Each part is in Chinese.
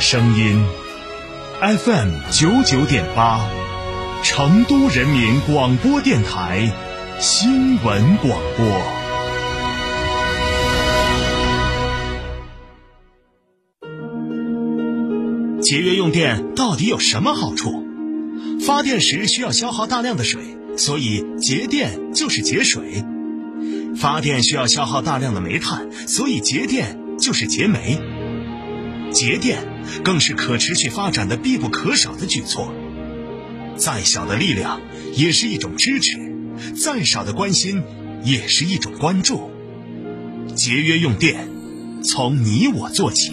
声音，FM 九九点八，成都人民广播电台新闻广播。节约用电到底有什么好处？发电时需要消耗大量的水，所以节电就是节水；发电需要消耗大量的煤炭，所以节电就是节煤。节电更是可持续发展的必不可少的举措。再小的力量也是一种支持，再少的关心也是一种关注。节约用电，从你我做起。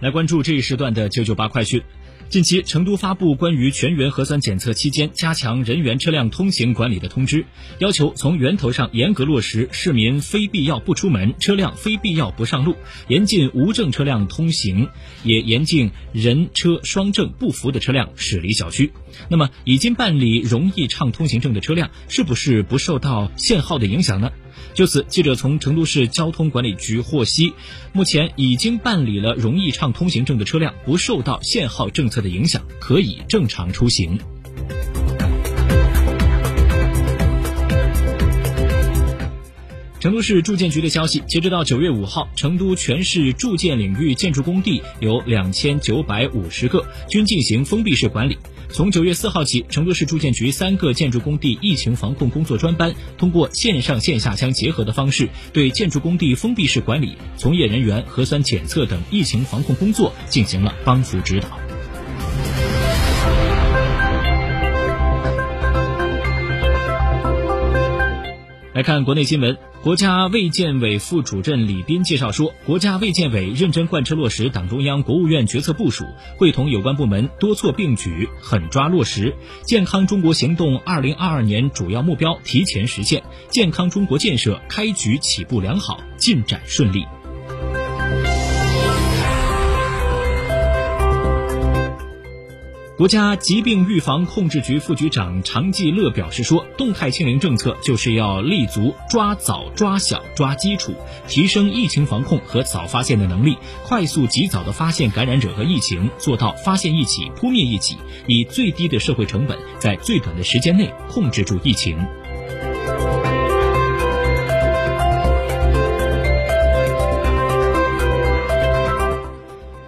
来关注这一时段的九九八快讯。近期，成都发布关于全员核酸检测期间加强人员车辆通行管理的通知，要求从源头上严格落实市民非必要不出门，车辆非必要不上路，严禁无证车辆通行，也严禁人车双证不符的车辆驶离小区。那么，已经办理容易畅通行证的车辆，是不是不受到限号的影响呢？就此，记者从成都市交通管理局获悉，目前已经办理了容易畅通行证的车辆不受到限号政策的影响，可以正常出行。成都市住建局的消息，截止到九月五号，成都全市住建领域建筑工地有两千九百五十个，均进行封闭式管理。从九月四号起，成都市住建局三个建筑工地疫情防控工作专班通过线上线下相结合的方式，对建筑工地封闭式管理、从业人员核酸检测等疫情防控工作进行了帮扶指导。来看国内新闻。国家卫健委副主任李斌介绍说，国家卫健委认真贯彻落实党中央、国务院决策部署，会同有关部门多措并举，狠抓落实健康中国行动二零二二年主要目标提前实现，健康中国建设开局起步良好，进展顺利。国家疾病预防控制局副局长常继乐表示说，动态清零政策就是要立足抓早、抓小、抓基础，提升疫情防控和早发现的能力，快速及早的发现感染者和疫情，做到发现一起扑灭一起，以最低的社会成本，在最短的时间内控制住疫情。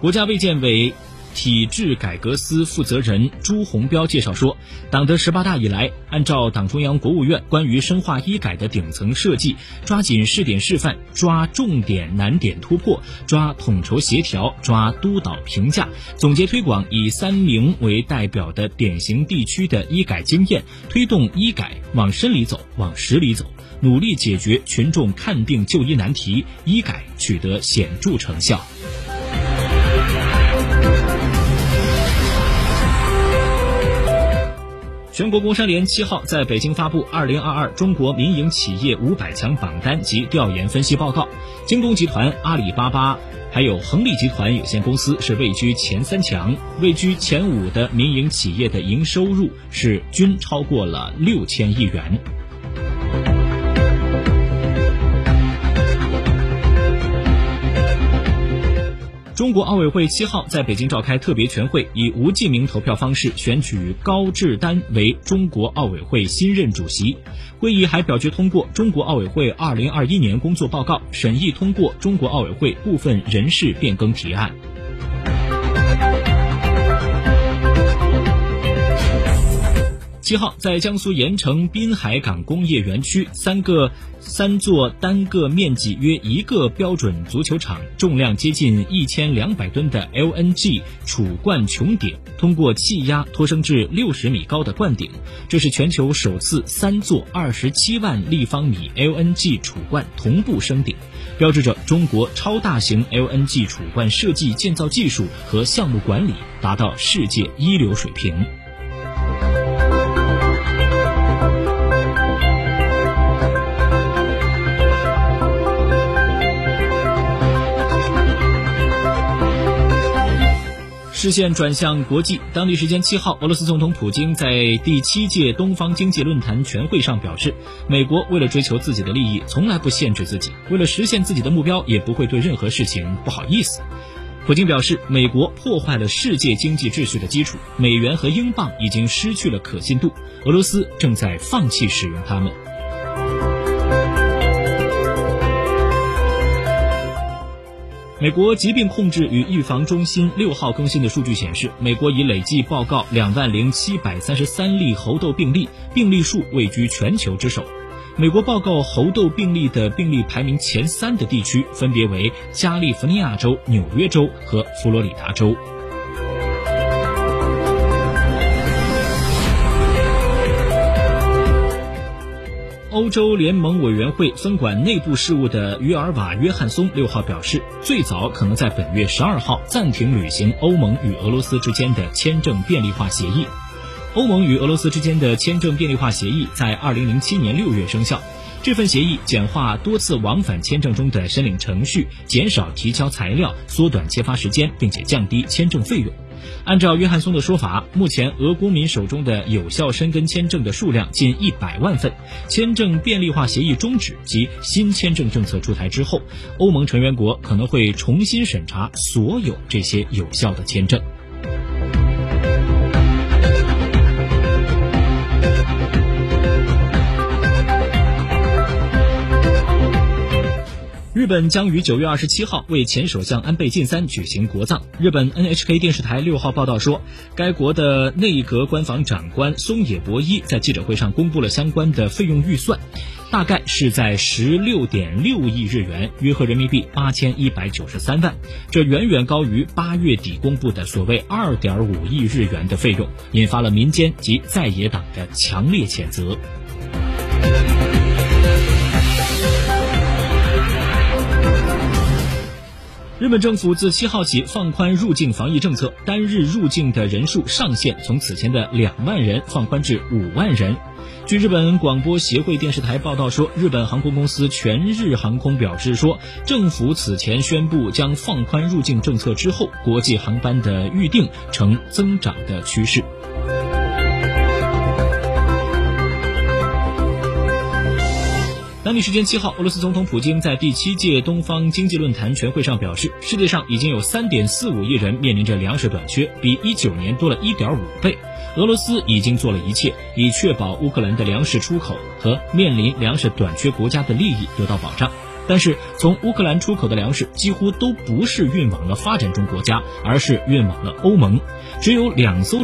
国家卫健委。体制改革司负责人朱红标介绍说，党的十八大以来，按照党中央、国务院关于深化医改的顶层设计，抓紧试点示范，抓重点难点突破，抓统筹协调，抓督导评价，总结推广以三明为代表的典型地区的医改经验，推动医改往深里走，往实里走，努力解决群众看病就医难题，医改取得显著成效。全国工商联七号在北京发布《二零二二中国民营企业五百强榜单及调研分析报告》，京东集团、阿里巴巴还有恒力集团有限公司是位居前三强，位居前五的民营企业的营收入是均超过了六千亿元。中国奥委会七号在北京召开特别全会，以无记名投票方式选举高志丹为中国奥委会新任主席。会议还表决通过中国奥委会二零二一年工作报告，审议通过中国奥委会部分人事变更提案。七号，在江苏盐城滨海港工业园区，三个三座单个面积约一个标准足球场、重量接近一千两百吨的 LNG 储罐穹顶，通过气压托升至六十米高的罐顶。这是全球首次三座二十七万立方米 LNG 储罐同步升顶，标志着中国超大型 LNG 储罐设计建造技术和项目管理达到世界一流水平。视线转向国际，当地时间七号，俄罗斯总统普京在第七届东方经济论坛全会上表示，美国为了追求自己的利益，从来不限制自己；为了实现自己的目标，也不会对任何事情不好意思。普京表示，美国破坏了世界经济秩序的基础，美元和英镑已经失去了可信度，俄罗斯正在放弃使用它们。美国疾病控制与预防中心六号更新的数据显示，美国已累计报告两万零七百三十三例猴痘病例，病例数位居全球之首。美国报告猴痘病例的病例排名前三的地区分别为加利福尼亚州、纽约州和佛罗里达州。欧洲联盟委员会分管内部事务的约尔瓦·约翰松六号表示，最早可能在本月十二号暂停履行欧盟与俄罗斯之间的签证便利化协议。欧盟与俄罗斯之间的签证便利化协议在二零零七年六月生效。这份协议简化多次往返签证中的申领程序，减少提交材料，缩短签发时间，并且降低签证费用。按照约翰松的说法，目前俄公民手中的有效申根签证的数量近一百万份。签证便利化协议终止及新签证政策出台之后，欧盟成员国可能会重新审查所有这些有效的签证。日本将于九月二十七号为前首相安倍晋三举行国葬。日本 NHK 电视台六号报道说，该国的内阁官房长官松野博一在记者会上公布了相关的费用预算，大概是在十六点六亿日元，约合人民币八千一百九十三万。这远远高于八月底公布的所谓二点五亿日元的费用，引发了民间及在野党的强烈谴责。日本政府自七号起放宽入境防疫政策，单日入境的人数上限从此前的两万人放宽至五万人。据日本广播协会电视台报道说，日本航空公司全日航空表示说，政府此前宣布将放宽入境政策之后，国际航班的预订呈增长的趋势。当地时间七号，俄罗斯总统普京在第七届东方经济论坛全会上表示，世界上已经有三点四五亿人面临着粮食短缺，比一九年多了一点五倍。俄罗斯已经做了一切，以确保乌克兰的粮食出口和面临粮食短缺国家的利益得到保障。但是，从乌克兰出口的粮食几乎都不是运往了发展中国家，而是运往了欧盟，只有两艘。